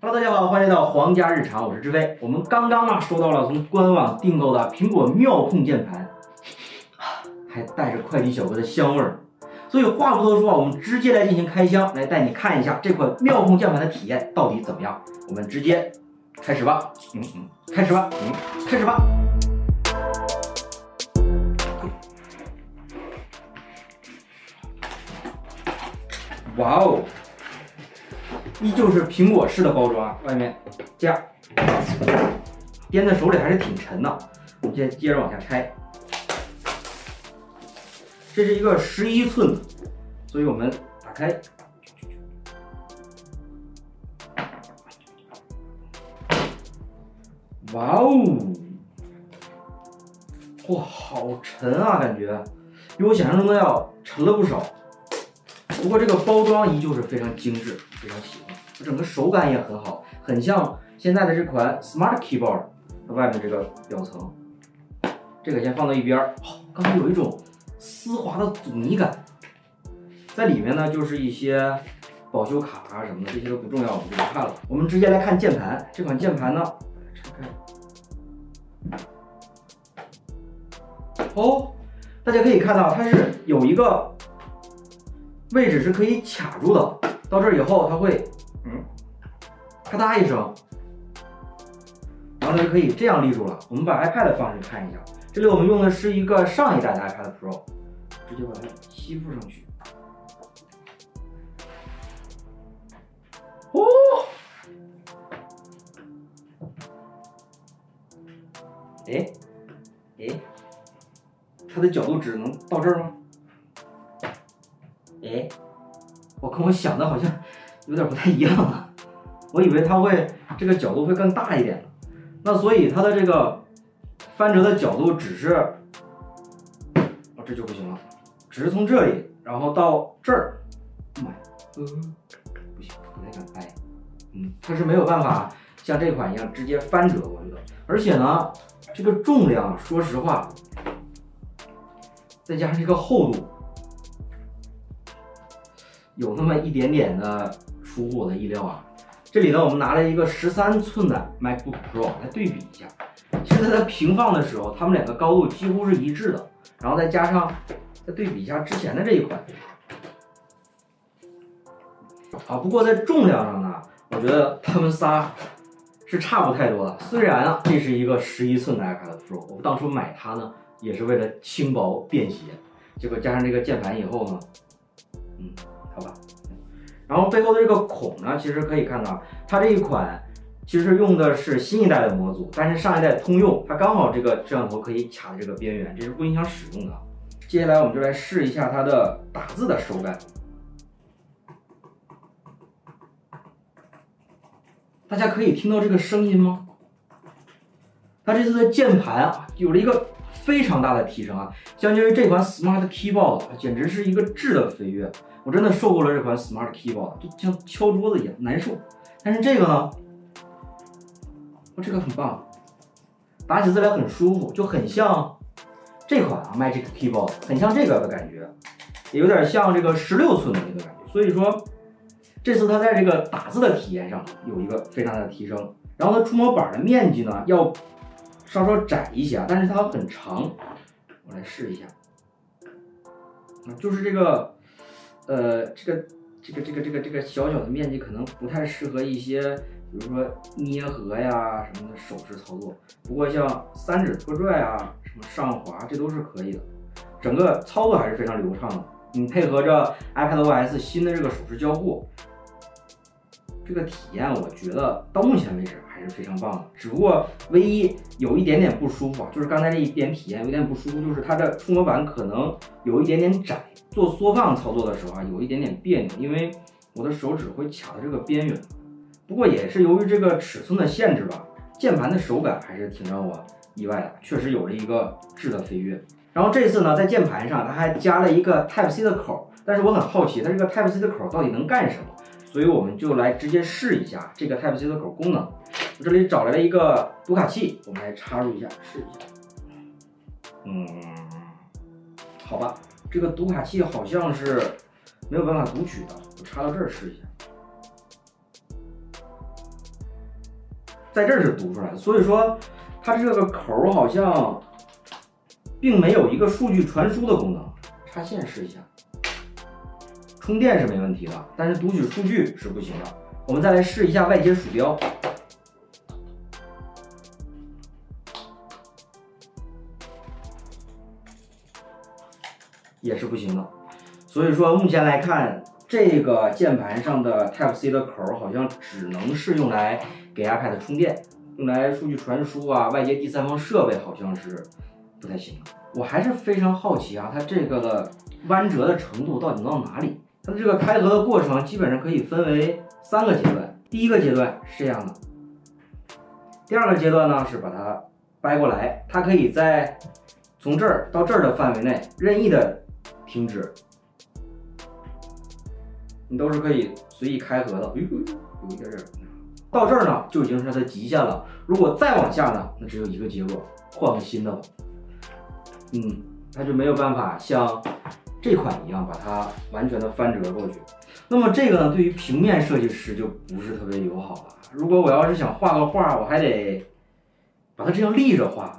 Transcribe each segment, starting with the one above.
Hello，大家好，欢迎来到皇家日常，我是志飞。我们刚刚啊收到了从官网订购的苹果妙控键盘，还带着快递小哥的香味儿。所以话不多说啊，我们直接来进行开箱，来带你看一下这款妙控键盘的体验到底怎么样。我们直接开始吧，嗯嗯，开始吧，嗯，开始吧。哇哦！依旧是苹果式的包装，外面夹，掂在手里还是挺沉的。我们接接着往下拆，这是一个十一寸的，所以我们打开，哇哦，哇，好沉啊，感觉比我想象中的要沉了不少。不过这个包装依旧是非常精致，非常喜欢。整个手感也很好，很像现在的这款 Smart Keyboard 它外面这个表层。这个先放到一边儿。刚才有一种丝滑的阻尼感，在里面呢就是一些保修卡啊什么的，这些都不重要，我们就不看了。我们直接来看键盘。这款键盘呢，拆开。哦，大家可以看到它是有一个。位置是可以卡住的，到这儿以后它会，嗯，咔嗒一声，然后它就可以这样立住了。我们把 iPad 放上去看一下，这里我们用的是一个上一代的 iPad Pro，直接把它吸附上去。哦，哎，哎，它的角度只能到这儿吗？哎，我跟我想的好像有点不太一样了！我以为它会这个角度会更大一点，那所以它的这个翻折的角度只是，哦这就不行了，只是从这里然后到这儿，妈呀，嗯，不行，不太敢掰，嗯，它是没有办法像这款一样直接翻折过去的，而且呢，这个重量，说实话，再加上这个厚度。有那么一点点的出乎我的意料啊！这里呢，我们拿了一个十三寸的 MacBook Pro 来对比一下。其实在它平放的时候，它们两个高度几乎是一致的。然后再加上再对比一下之前的这一款，啊，不过在重量上呢，我觉得它们仨是差不太多的。虽然啊，这是一个十一寸的 iPad Pro，我们当初买它呢也是为了轻薄便携，结果加上这个键盘以后呢，嗯。好吧，然后背后的这个孔呢，其实可以看到，它这一款其实用的是新一代的模组，但是上一代通用，它刚好这个摄像头可以卡在这个边缘，这是不影响使用的。接下来我们就来试一下它的打字的手感，大家可以听到这个声音吗？它这次的键盘啊，有了一个非常大的提升啊，相较于这款 Smart Keyboard，简直是一个质的飞跃。我真的受够了这款 Smart Keyboard，就像敲桌子一样难受。但是这个呢，我这个很棒，打起字来很舒服，就很像这款啊 Magic Keyboard，很像这个的感觉，也有点像这个十六寸的那个感觉。所以说，这次它在这个打字的体验上有一个非常大的提升。然后它触摸板的面积呢要稍稍窄一些啊，但是它很长。我来试一下，就是这个。呃，这个这个这个这个这个小小的面积可能不太适合一些，比如说捏合呀什么的手势操作。不过像三指拖拽啊，什么上滑，这都是可以的。整个操作还是非常流畅的。你配合着 iPadOS 新的这个手势交互，这个体验我觉得到目前为止还是非常棒的。只不过唯一有一点点不舒服，就是刚才这一点体验有点不舒服，就是它的触摸板可能有一点点窄。做缩放操作的时候啊，有一点点别扭，因为我的手指会卡在这个边缘。不过也是由于这个尺寸的限制吧，键盘的手感还是挺让我意外的，确实有了一个质的飞跃。然后这次呢，在键盘上它还加了一个 Type C 的口，但是我很好奇它这个 Type C 的口到底能干什么，所以我们就来直接试一下这个 Type C 的口功能。我这里找来了一个读卡器，我们来插入一下试一下。嗯，好吧。这个读卡器好像是没有办法读取的，我插到这儿试一下。在这儿是读出来的，所以说它这个口好像并没有一个数据传输的功能。插线试一下，充电是没问题的，但是读取数据是不行的。我们再来试一下外接鼠标。也是不行的，所以说目前来看，这个键盘上的 Type C 的口好像只能是用来给 iPad 充电，用来数据传输啊，外接第三方设备好像是不太行。我还是非常好奇啊，它这个的弯折的程度到底能到哪里？它这个开合的过程基本上可以分为三个阶段，第一个阶段是这样的，第二个阶段呢是把它掰过来，它可以在从这儿到这儿的范围内任意的。停止，你都是可以随意开合的。有一点点，到这儿呢就已经是它的极限了。如果再往下呢，那只有一个结果，换个新的。嗯，它就没有办法像这款一样把它完全的翻折过去。那么这个呢，对于平面设计师就不是特别友好了。如果我要是想画个画，我还得把它这样立着画。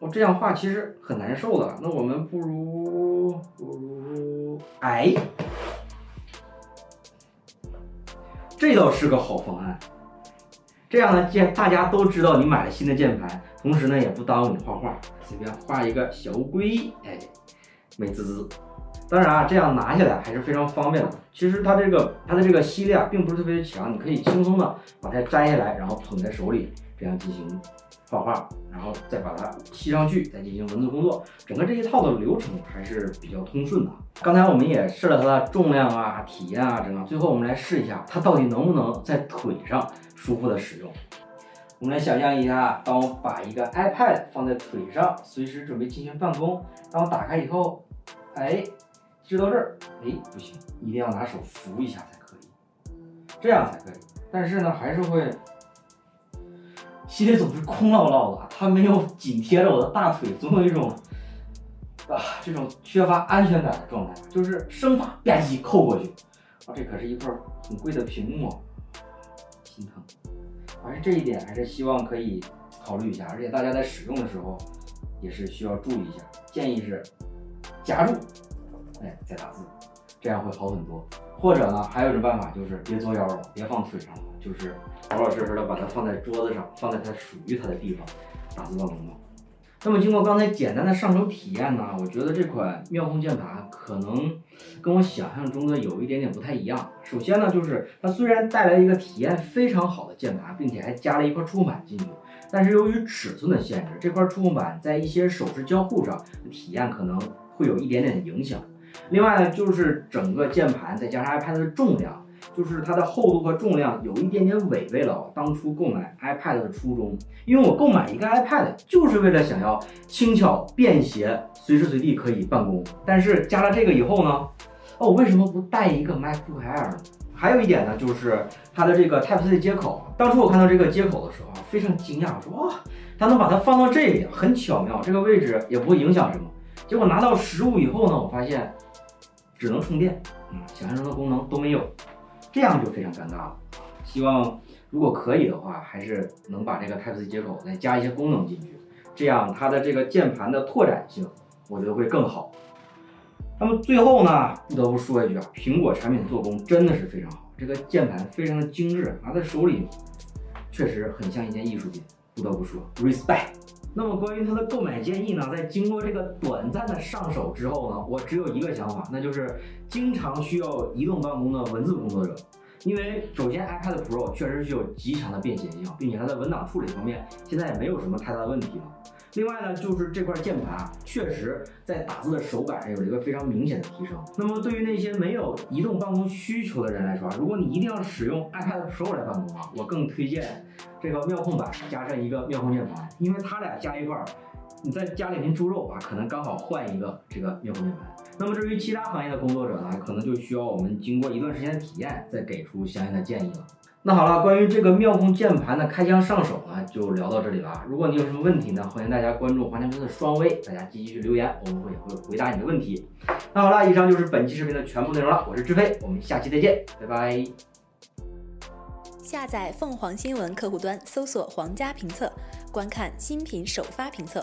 我这样画其实很难受的，那我们不如不如哎，这倒是个好方案。这样呢，见大家都知道你买了新的键盘，同时呢也不耽误你画画，随便画一个小乌龟，哎，美滋滋。当然啊，这样拿下来还是非常方便的。其实它这个它的这个吸力啊，并不是特别强，你可以轻松的把它摘下来，然后捧在手里，这样进行。画画，然后再把它吸上去，再进行文字工作，整个这一套的流程还是比较通顺的。刚才我们也试了它的重量啊、体验啊，整个最后我们来试一下，它到底能不能在腿上舒服的使用。我们来想象一下，当我把一个 iPad 放在腿上，随时准备进行办公，当我打开以后，哎，支到这儿，哎，不行，一定要拿手扶一下才可以，这样才可以。但是呢，还是会。心里总是空落落的，它没有紧贴着我的大腿，总有一种啊这种缺乏安全感的状态，就是生怕吧唧扣过去。啊，这可是一块很贵的屏幕，心疼。还是这一点，还是希望可以考虑一下，而且大家在使用的时候也是需要注意一下。建议是夹住，哎，再打字，这样会好很多。或者呢，还有一种办法就是别作妖了，别放腿上了。就是老老实实的把它放在桌子上，放在它属于它的地方，打字办公嘛。那么经过刚才简单的上手体验呢，我觉得这款妙控键盘可能跟我想象中的有一点点不太一样。首先呢，就是它虽然带来一个体验非常好的键盘，并且还加了一块触控板进去，但是由于尺寸的限制，这块触控板在一些手势交互上体验可能会有一点点影响。另外呢，就是整个键盘再加上 iPad 的重量。就是它的厚度和重量有一点点违背了我当初购买 iPad 的初衷，因为我购买一个 iPad 就是为了想要轻巧便携，随时随地可以办公。但是加了这个以后呢，哦，我为什么不带一个 MacBook Air 呢？还有一点呢，就是它的这个 Type C 接口。当初我看到这个接口的时候啊，非常惊讶，我说哇，它能把它放到这里，很巧妙，这个位置也不会影响什么。结果拿到实物以后呢，我发现只能充电，嗯，想象中的功能都没有。这样就非常尴尬了。希望如果可以的话，还是能把这个 Type C 接口再加一些功能进去，这样它的这个键盘的拓展性，我觉得会更好。那么最后呢，不得不说一句啊，苹果产品做工真的是非常好，这个键盘非常的精致，拿在手里确实很像一件艺术品，不得不说 respect。那么关于它的购买建议呢，在经过这个短暂的上手之后呢，我只有一个想法，那就是经常需要移动办公的文字工作者，因为首先 iPad Pro 确实具有极强的便携性，并且它在文档处理方面现在也没有什么太大的问题了。另外呢，就是这块键盘啊，确实在打字的手感上有一个非常明显的提升。那么对于那些没有移动办公需求的人来说，如果你一定要使用 iPad Pro 来办公啊，我更推荐这个妙控板加上一个妙控键盘，因为它俩加一块儿，你再加两斤猪肉啊，可能刚好换一个这个妙控键盘。那么至于其他行业的工作者呢，可能就需要我们经过一段时间的体验，再给出相应的建议了。那好了，关于这个妙控键盘的开箱上手呢，就聊到这里了。如果你有什么问题呢，欢迎大家关注华强平的双微，大家积极去留言，我们会会回答你的问题。那好了，以上就是本期视频的全部内容了。我是志飞，我们下期再见，拜拜。下载凤凰新闻客户端，搜索“皇家评测”，观看新品首发评测。